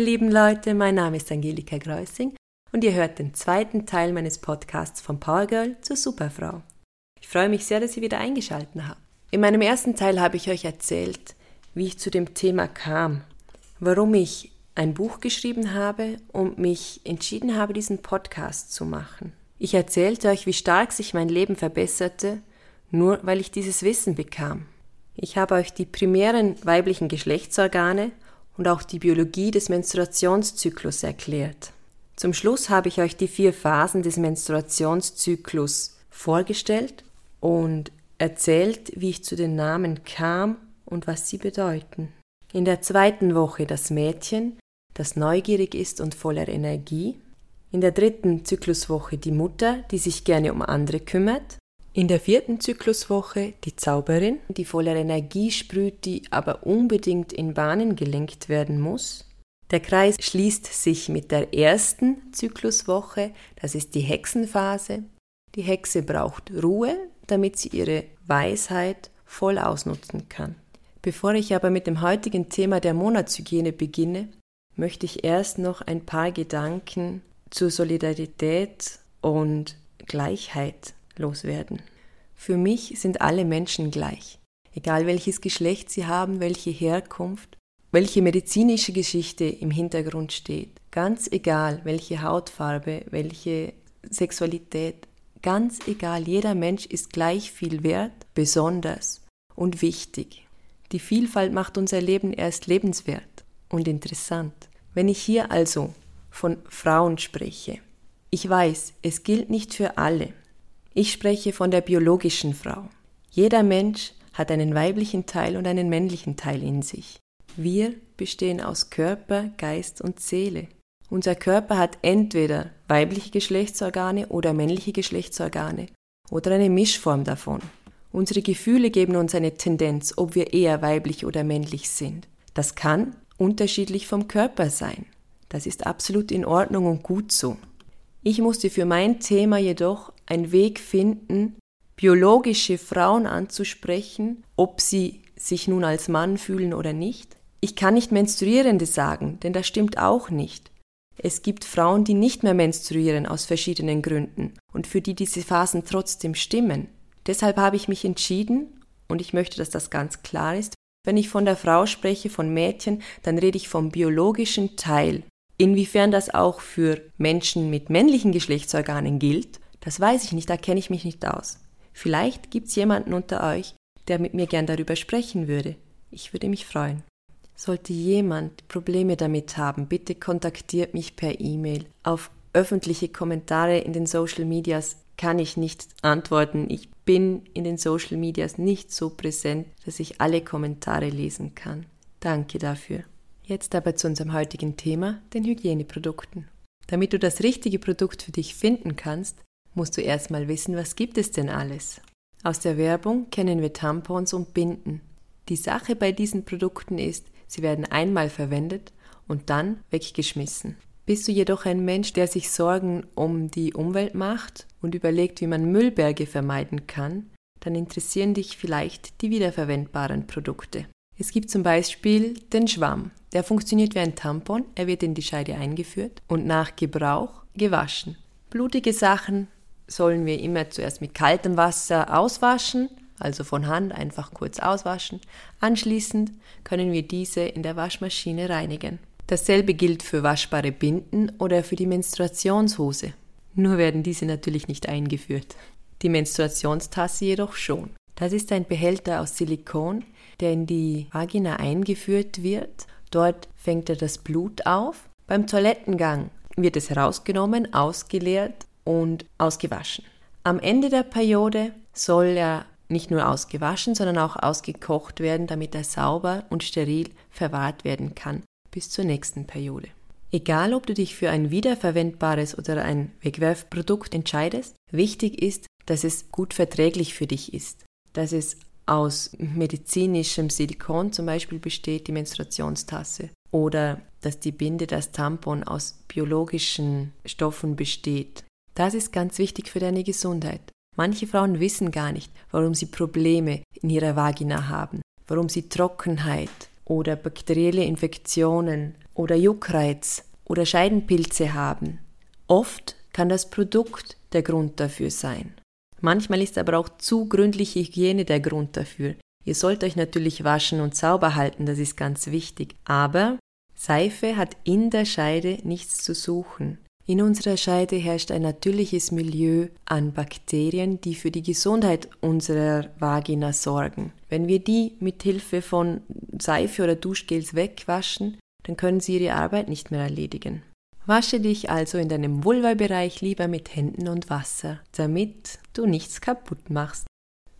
Ihr lieben Leute, mein Name ist Angelika Greusing und ihr hört den zweiten Teil meines Podcasts vom Powergirl zur Superfrau. Ich freue mich sehr, dass ihr wieder eingeschaltet habt. In meinem ersten Teil habe ich euch erzählt, wie ich zu dem Thema kam, warum ich ein Buch geschrieben habe und mich entschieden habe, diesen Podcast zu machen. Ich erzählte euch, wie stark sich mein Leben verbesserte, nur weil ich dieses Wissen bekam. Ich habe euch die primären weiblichen Geschlechtsorgane und auch die Biologie des Menstruationszyklus erklärt. Zum Schluss habe ich euch die vier Phasen des Menstruationszyklus vorgestellt und erzählt, wie ich zu den Namen kam und was sie bedeuten. In der zweiten Woche das Mädchen, das neugierig ist und voller Energie. In der dritten Zykluswoche die Mutter, die sich gerne um andere kümmert. In der vierten Zykluswoche die Zauberin, die voller Energie sprüht, die aber unbedingt in Bahnen gelenkt werden muss. Der Kreis schließt sich mit der ersten Zykluswoche, das ist die Hexenphase. Die Hexe braucht Ruhe, damit sie ihre Weisheit voll ausnutzen kann. Bevor ich aber mit dem heutigen Thema der Monatshygiene beginne, möchte ich erst noch ein paar Gedanken zur Solidarität und Gleichheit loswerden. Für mich sind alle Menschen gleich, egal welches Geschlecht sie haben, welche Herkunft, welche medizinische Geschichte im Hintergrund steht, ganz egal welche Hautfarbe, welche Sexualität, ganz egal, jeder Mensch ist gleich viel wert, besonders und wichtig. Die Vielfalt macht unser Leben erst lebenswert und interessant. Wenn ich hier also von Frauen spreche, ich weiß, es gilt nicht für alle, ich spreche von der biologischen Frau. Jeder Mensch hat einen weiblichen Teil und einen männlichen Teil in sich. Wir bestehen aus Körper, Geist und Seele. Unser Körper hat entweder weibliche Geschlechtsorgane oder männliche Geschlechtsorgane oder eine Mischform davon. Unsere Gefühle geben uns eine Tendenz, ob wir eher weiblich oder männlich sind. Das kann unterschiedlich vom Körper sein. Das ist absolut in Ordnung und gut so. Ich musste für mein Thema jedoch einen Weg finden, biologische Frauen anzusprechen, ob sie sich nun als Mann fühlen oder nicht. Ich kann nicht Menstruierende sagen, denn das stimmt auch nicht. Es gibt Frauen, die nicht mehr menstruieren aus verschiedenen Gründen und für die diese Phasen trotzdem stimmen. Deshalb habe ich mich entschieden, und ich möchte, dass das ganz klar ist, wenn ich von der Frau spreche, von Mädchen, dann rede ich vom biologischen Teil Inwiefern das auch für Menschen mit männlichen Geschlechtsorganen gilt, das weiß ich nicht, da kenne ich mich nicht aus. Vielleicht gibt es jemanden unter euch, der mit mir gern darüber sprechen würde. Ich würde mich freuen. Sollte jemand Probleme damit haben, bitte kontaktiert mich per E-Mail. Auf öffentliche Kommentare in den Social Medias kann ich nicht antworten. Ich bin in den Social Medias nicht so präsent, dass ich alle Kommentare lesen kann. Danke dafür. Jetzt aber zu unserem heutigen Thema, den Hygieneprodukten. Damit du das richtige Produkt für dich finden kannst, musst du erstmal wissen, was gibt es denn alles. Aus der Werbung kennen wir Tampons und Binden. Die Sache bei diesen Produkten ist, sie werden einmal verwendet und dann weggeschmissen. Bist du jedoch ein Mensch, der sich Sorgen um die Umwelt macht und überlegt, wie man Müllberge vermeiden kann, dann interessieren dich vielleicht die wiederverwendbaren Produkte. Es gibt zum Beispiel den Schwamm. Der funktioniert wie ein Tampon, er wird in die Scheide eingeführt und nach Gebrauch gewaschen. Blutige Sachen sollen wir immer zuerst mit kaltem Wasser auswaschen, also von Hand einfach kurz auswaschen. Anschließend können wir diese in der Waschmaschine reinigen. Dasselbe gilt für waschbare Binden oder für die Menstruationshose. Nur werden diese natürlich nicht eingeführt. Die Menstruationstasse jedoch schon. Das ist ein Behälter aus Silikon, der in die Vagina eingeführt wird. Dort fängt er das Blut auf. Beim Toilettengang wird es herausgenommen, ausgeleert und ausgewaschen. Am Ende der Periode soll er nicht nur ausgewaschen, sondern auch ausgekocht werden, damit er sauber und steril verwahrt werden kann bis zur nächsten Periode. Egal, ob du dich für ein wiederverwendbares oder ein Wegwerfprodukt entscheidest, wichtig ist, dass es gut verträglich für dich ist, dass es aus medizinischem Silikon zum Beispiel besteht, die Menstruationstasse. Oder dass die Binde, das Tampon aus biologischen Stoffen besteht. Das ist ganz wichtig für deine Gesundheit. Manche Frauen wissen gar nicht, warum sie Probleme in ihrer Vagina haben, warum sie Trockenheit oder bakterielle Infektionen oder Juckreiz oder Scheidenpilze haben. Oft kann das Produkt der Grund dafür sein. Manchmal ist aber auch zu gründliche Hygiene der Grund dafür. Ihr sollt euch natürlich waschen und sauber halten, das ist ganz wichtig. Aber Seife hat in der Scheide nichts zu suchen. In unserer Scheide herrscht ein natürliches Milieu an Bakterien, die für die Gesundheit unserer Vagina sorgen. Wenn wir die mit Hilfe von Seife oder Duschgels wegwaschen, dann können sie ihre Arbeit nicht mehr erledigen. Wasche dich also in deinem Vulva-Bereich lieber mit Händen und Wasser, damit du nichts kaputt machst.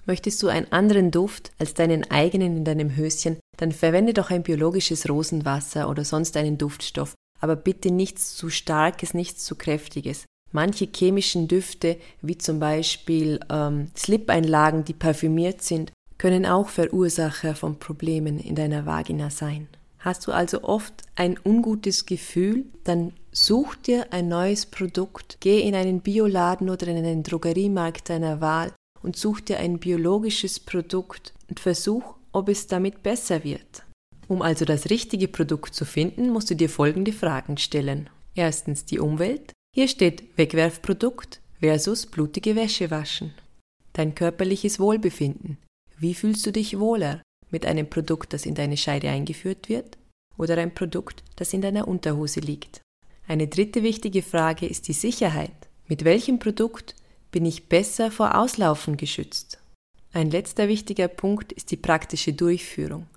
Möchtest du einen anderen Duft als deinen eigenen in deinem Höschen, dann verwende doch ein biologisches Rosenwasser oder sonst einen Duftstoff aber bitte nichts zu starkes, nichts zu kräftiges. Manche chemischen Düfte, wie zum Beispiel ähm, Slip-Einlagen, die parfümiert sind, können auch Verursacher von Problemen in deiner Vagina sein. Hast du also oft ein ungutes Gefühl, dann such dir ein neues Produkt, geh in einen Bioladen oder in einen Drogeriemarkt deiner Wahl und such dir ein biologisches Produkt und versuch, ob es damit besser wird. Um also das richtige Produkt zu finden, musst du dir folgende Fragen stellen. Erstens die Umwelt. Hier steht Wegwerfprodukt versus blutige Wäsche waschen. Dein körperliches Wohlbefinden. Wie fühlst du dich wohler mit einem Produkt, das in deine Scheide eingeführt wird oder ein Produkt, das in deiner Unterhose liegt? Eine dritte wichtige Frage ist die Sicherheit. Mit welchem Produkt bin ich besser vor Auslaufen geschützt? Ein letzter wichtiger Punkt ist die praktische Durchführung.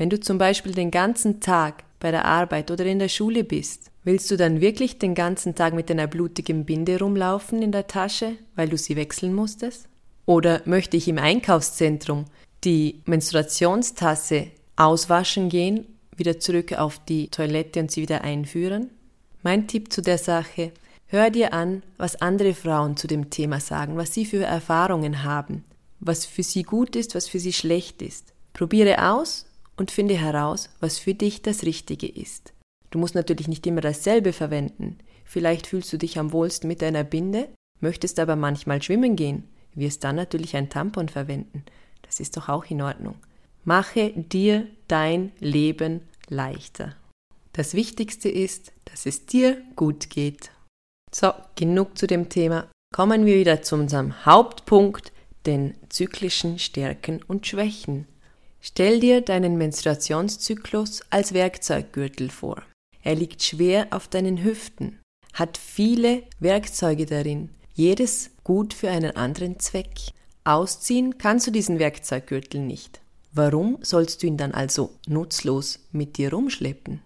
Wenn du zum Beispiel den ganzen Tag bei der Arbeit oder in der Schule bist, willst du dann wirklich den ganzen Tag mit einer blutigen Binde rumlaufen in der Tasche, weil du sie wechseln musstest? Oder möchte ich im Einkaufszentrum die Menstruationstasse auswaschen gehen, wieder zurück auf die Toilette und sie wieder einführen? Mein Tipp zu der Sache, hör dir an, was andere Frauen zu dem Thema sagen, was sie für Erfahrungen haben, was für sie gut ist, was für sie schlecht ist. Probiere aus und finde heraus, was für dich das Richtige ist. Du musst natürlich nicht immer dasselbe verwenden. Vielleicht fühlst du dich am wohlsten mit einer Binde, möchtest aber manchmal schwimmen gehen, wirst dann natürlich ein Tampon verwenden. Das ist doch auch in Ordnung. Mache dir dein Leben leichter. Das Wichtigste ist, dass es dir gut geht. So, genug zu dem Thema. Kommen wir wieder zu unserem Hauptpunkt, den zyklischen Stärken und Schwächen. Stell dir deinen Menstruationszyklus als Werkzeuggürtel vor. Er liegt schwer auf deinen Hüften, hat viele Werkzeuge darin, jedes gut für einen anderen Zweck. Ausziehen kannst du diesen Werkzeuggürtel nicht. Warum sollst du ihn dann also nutzlos mit dir rumschleppen?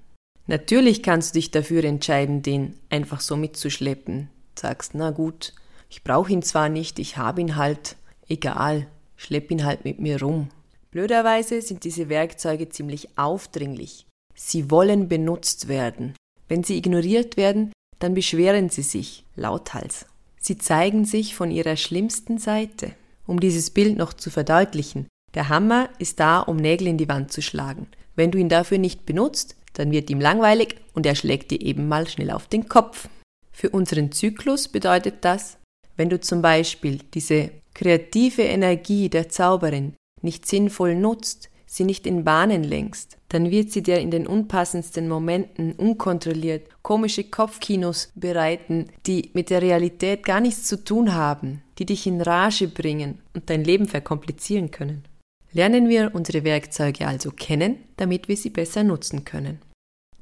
Natürlich kannst du dich dafür entscheiden, den einfach so mitzuschleppen. Sagst, na gut, ich brauche ihn zwar nicht, ich habe ihn halt, egal, schlepp ihn halt mit mir rum. Blöderweise sind diese Werkzeuge ziemlich aufdringlich. Sie wollen benutzt werden. Wenn sie ignoriert werden, dann beschweren sie sich, lauthals. Sie zeigen sich von ihrer schlimmsten Seite. Um dieses Bild noch zu verdeutlichen, der Hammer ist da, um Nägel in die Wand zu schlagen. Wenn du ihn dafür nicht benutzt, dann wird ihm langweilig und er schlägt dir eben mal schnell auf den Kopf. Für unseren Zyklus bedeutet das, wenn du zum Beispiel diese kreative Energie der Zauberin nicht sinnvoll nutzt, sie nicht in Bahnen lenkst, dann wird sie dir in den unpassendsten Momenten unkontrolliert komische Kopfkinos bereiten, die mit der Realität gar nichts zu tun haben, die dich in Rage bringen und dein Leben verkomplizieren können. Lernen wir unsere Werkzeuge also kennen, damit wir sie besser nutzen können.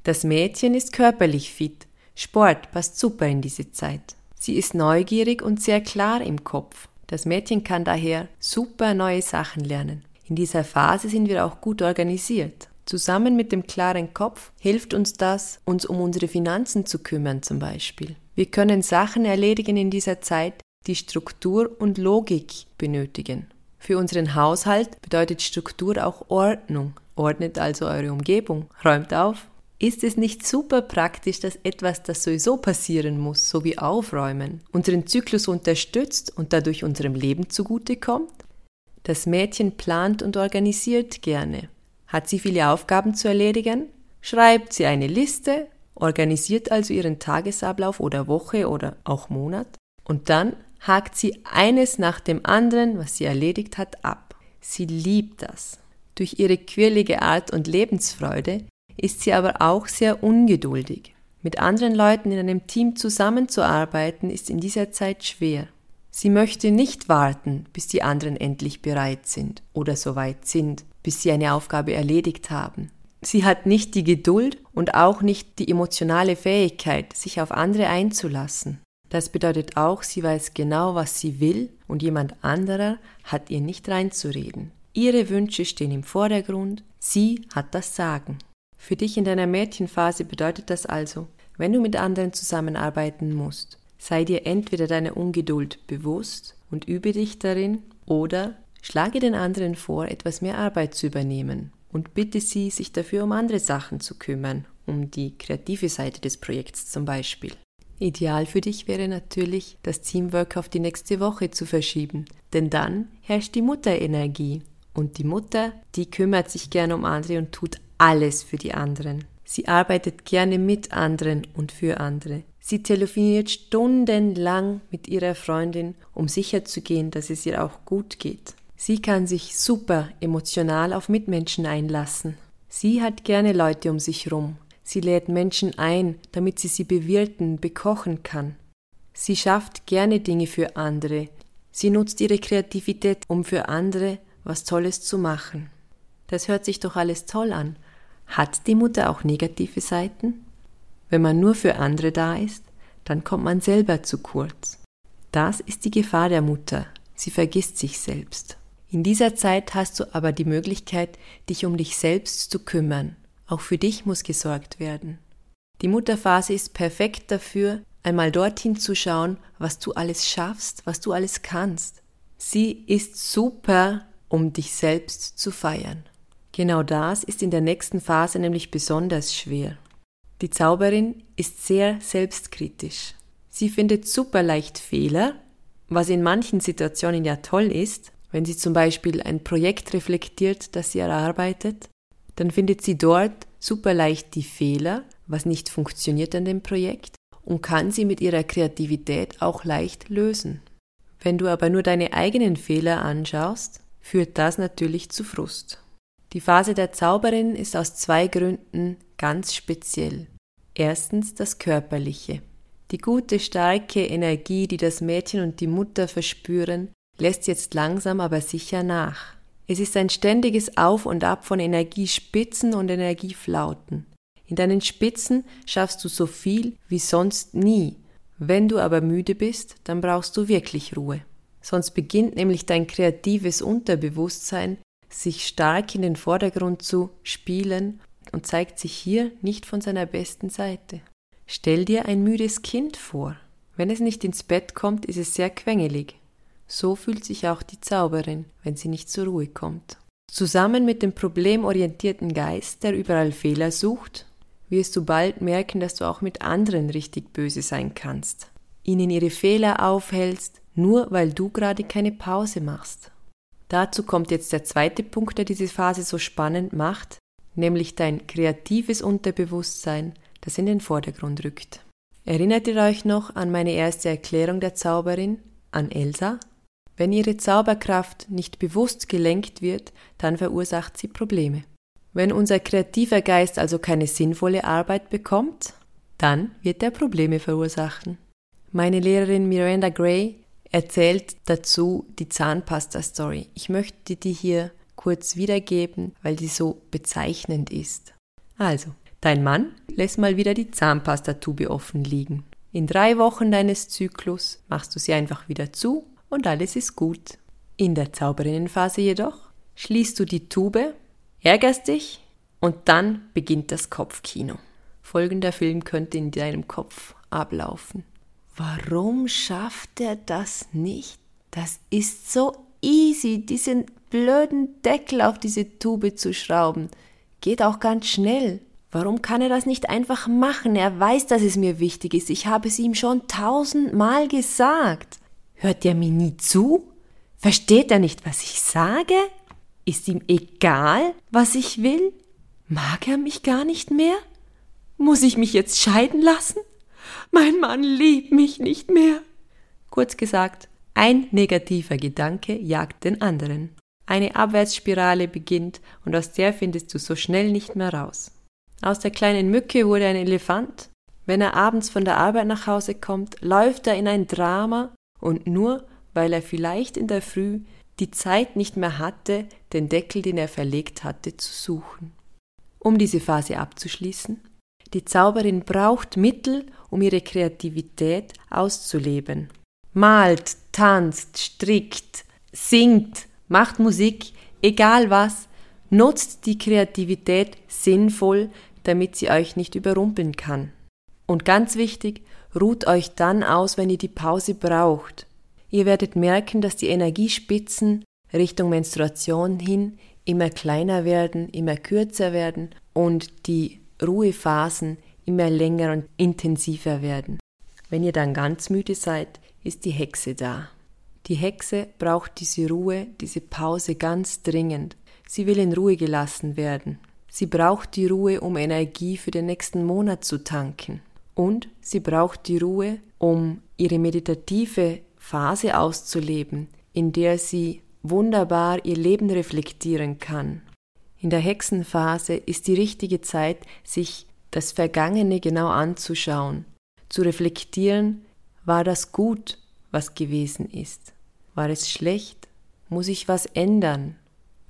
Das Mädchen ist körperlich fit. Sport passt super in diese Zeit. Sie ist neugierig und sehr klar im Kopf. Das Mädchen kann daher super neue Sachen lernen. In dieser Phase sind wir auch gut organisiert. Zusammen mit dem klaren Kopf hilft uns das, uns um unsere Finanzen zu kümmern zum Beispiel. Wir können Sachen erledigen in dieser Zeit, die Struktur und Logik benötigen. Für unseren Haushalt bedeutet Struktur auch Ordnung. Ordnet also eure Umgebung, räumt auf, ist es nicht super praktisch, dass etwas, das sowieso passieren muss, so wie Aufräumen, unseren Zyklus unterstützt und dadurch unserem Leben zugutekommt? Das Mädchen plant und organisiert gerne. Hat sie viele Aufgaben zu erledigen? Schreibt sie eine Liste, organisiert also ihren Tagesablauf oder Woche oder auch Monat und dann hakt sie eines nach dem anderen, was sie erledigt hat, ab. Sie liebt das. Durch ihre quirlige Art und Lebensfreude ist sie aber auch sehr ungeduldig. Mit anderen Leuten in einem Team zusammenzuarbeiten ist in dieser Zeit schwer. Sie möchte nicht warten, bis die anderen endlich bereit sind oder soweit sind, bis sie eine Aufgabe erledigt haben. Sie hat nicht die Geduld und auch nicht die emotionale Fähigkeit, sich auf andere einzulassen. Das bedeutet auch, sie weiß genau, was sie will und jemand anderer hat ihr nicht reinzureden. Ihre Wünsche stehen im Vordergrund, sie hat das Sagen. Für dich in deiner Mädchenphase bedeutet das also, wenn du mit anderen zusammenarbeiten musst, sei dir entweder deiner Ungeduld bewusst und übe dich darin oder schlage den anderen vor, etwas mehr Arbeit zu übernehmen und bitte sie, sich dafür um andere Sachen zu kümmern, um die kreative Seite des Projekts zum Beispiel. Ideal für dich wäre natürlich, das Teamwork auf die nächste Woche zu verschieben, denn dann herrscht die Mutterenergie. Und die Mutter, die kümmert sich gerne um andere und tut alles für die anderen. Sie arbeitet gerne mit anderen und für andere. Sie telefoniert stundenlang mit ihrer Freundin, um sicherzugehen, dass es ihr auch gut geht. Sie kann sich super emotional auf Mitmenschen einlassen. Sie hat gerne Leute um sich rum. Sie lädt Menschen ein, damit sie sie bewirten, bekochen kann. Sie schafft gerne Dinge für andere. Sie nutzt ihre Kreativität, um für andere was Tolles zu machen. Das hört sich doch alles toll an. Hat die Mutter auch negative Seiten? Wenn man nur für andere da ist, dann kommt man selber zu kurz. Das ist die Gefahr der Mutter. Sie vergisst sich selbst. In dieser Zeit hast du aber die Möglichkeit, dich um dich selbst zu kümmern. Auch für dich muss gesorgt werden. Die Mutterphase ist perfekt dafür, einmal dorthin zu schauen, was du alles schaffst, was du alles kannst. Sie ist super, um dich selbst zu feiern. Genau das ist in der nächsten Phase nämlich besonders schwer. Die Zauberin ist sehr selbstkritisch. Sie findet super leicht Fehler, was in manchen Situationen ja toll ist, wenn sie zum Beispiel ein Projekt reflektiert, das sie erarbeitet, dann findet sie dort super leicht die Fehler, was nicht funktioniert an dem Projekt und kann sie mit ihrer Kreativität auch leicht lösen. Wenn du aber nur deine eigenen Fehler anschaust, führt das natürlich zu Frust. Die Phase der Zauberin ist aus zwei Gründen ganz speziell. Erstens das Körperliche. Die gute, starke Energie, die das Mädchen und die Mutter verspüren, lässt jetzt langsam aber sicher nach. Es ist ein ständiges Auf und Ab von Energiespitzen und Energieflauten. In deinen Spitzen schaffst du so viel wie sonst nie. Wenn du aber müde bist, dann brauchst du wirklich Ruhe. Sonst beginnt nämlich dein kreatives Unterbewusstsein sich stark in den Vordergrund zu spielen und zeigt sich hier nicht von seiner besten Seite. Stell dir ein müdes Kind vor. Wenn es nicht ins Bett kommt, ist es sehr quengelig. So fühlt sich auch die Zauberin, wenn sie nicht zur Ruhe kommt. Zusammen mit dem problemorientierten Geist, der überall Fehler sucht, wirst du bald merken, dass du auch mit anderen richtig böse sein kannst. Ihnen ihre Fehler aufhältst, nur weil du gerade keine Pause machst. Dazu kommt jetzt der zweite Punkt, der diese Phase so spannend macht, nämlich dein kreatives Unterbewusstsein, das in den Vordergrund rückt. Erinnert ihr euch noch an meine erste Erklärung der Zauberin, an Elsa? Wenn ihre Zauberkraft nicht bewusst gelenkt wird, dann verursacht sie Probleme. Wenn unser kreativer Geist also keine sinnvolle Arbeit bekommt, dann wird er Probleme verursachen. Meine Lehrerin Miranda Gray erzählt dazu die Zahnpasta-Story. Ich möchte die hier kurz wiedergeben, weil die so bezeichnend ist. Also, dein Mann lässt mal wieder die Zahnpastatube offen liegen. In drei Wochen deines Zyklus machst du sie einfach wieder zu und alles ist gut. In der Zauberinnenphase jedoch schließt du die Tube, ärgerst dich und dann beginnt das Kopfkino. Folgender Film könnte in deinem Kopf ablaufen. Warum schafft er das nicht? Das ist so easy, diesen blöden Deckel auf diese Tube zu schrauben. Geht auch ganz schnell. Warum kann er das nicht einfach machen? Er weiß, dass es mir wichtig ist. Ich habe es ihm schon tausendmal gesagt. Hört er mir nie zu? Versteht er nicht, was ich sage? Ist ihm egal, was ich will? Mag er mich gar nicht mehr? Muss ich mich jetzt scheiden lassen? Mein Mann liebt mich nicht mehr. Kurz gesagt, ein negativer Gedanke jagt den anderen. Eine Abwärtsspirale beginnt und aus der findest du so schnell nicht mehr raus. Aus der kleinen Mücke wurde ein Elefant. Wenn er abends von der Arbeit nach Hause kommt, läuft er in ein Drama und nur weil er vielleicht in der Früh die Zeit nicht mehr hatte, den Deckel, den er verlegt hatte, zu suchen. Um diese Phase abzuschließen, die Zauberin braucht Mittel, um ihre Kreativität auszuleben. Malt, tanzt, strickt, singt, macht Musik, egal was, nutzt die Kreativität sinnvoll, damit sie euch nicht überrumpeln kann. Und ganz wichtig, ruht euch dann aus, wenn ihr die Pause braucht. Ihr werdet merken, dass die Energiespitzen Richtung Menstruation hin immer kleiner werden, immer kürzer werden und die Ruhephasen immer länger und intensiver werden. Wenn ihr dann ganz müde seid, ist die Hexe da. Die Hexe braucht diese Ruhe, diese Pause ganz dringend. Sie will in Ruhe gelassen werden. Sie braucht die Ruhe, um Energie für den nächsten Monat zu tanken. Und sie braucht die Ruhe, um ihre meditative Phase auszuleben, in der sie wunderbar ihr Leben reflektieren kann. In der Hexenphase ist die richtige Zeit, sich das Vergangene genau anzuschauen, zu reflektieren, war das gut, was gewesen ist? War es schlecht? Muss ich was ändern?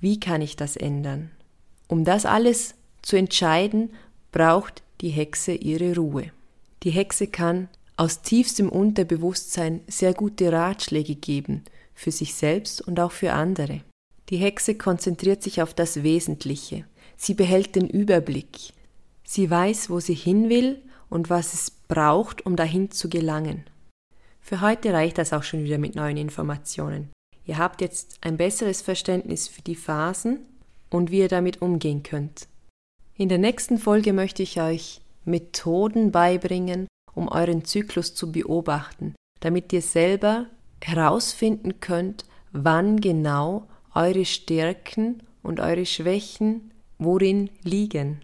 Wie kann ich das ändern? Um das alles zu entscheiden, braucht die Hexe ihre Ruhe. Die Hexe kann aus tiefstem Unterbewusstsein sehr gute Ratschläge geben, für sich selbst und auch für andere. Die Hexe konzentriert sich auf das Wesentliche. Sie behält den Überblick. Sie weiß, wo sie hin will und was es braucht, um dahin zu gelangen. Für heute reicht das auch schon wieder mit neuen Informationen. Ihr habt jetzt ein besseres Verständnis für die Phasen und wie ihr damit umgehen könnt. In der nächsten Folge möchte ich euch Methoden beibringen, um euren Zyklus zu beobachten, damit ihr selber herausfinden könnt, wann genau eure Stärken und eure Schwächen worin liegen.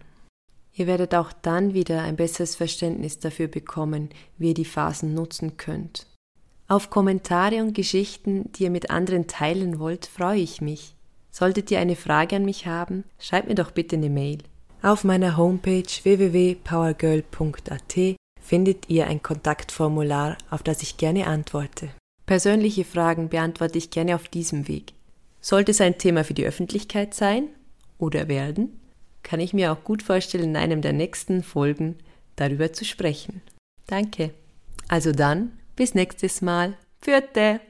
Ihr werdet auch dann wieder ein besseres Verständnis dafür bekommen, wie ihr die Phasen nutzen könnt. Auf Kommentare und Geschichten, die ihr mit anderen teilen wollt, freue ich mich. Solltet ihr eine Frage an mich haben, schreibt mir doch bitte eine Mail. Auf meiner Homepage www.powergirl.at findet ihr ein Kontaktformular, auf das ich gerne antworte. Persönliche Fragen beantworte ich gerne auf diesem Weg. Sollte es ein Thema für die Öffentlichkeit sein oder werden, kann ich mir auch gut vorstellen, in einem der nächsten Folgen darüber zu sprechen. Danke. Also dann, bis nächstes Mal. Vierte!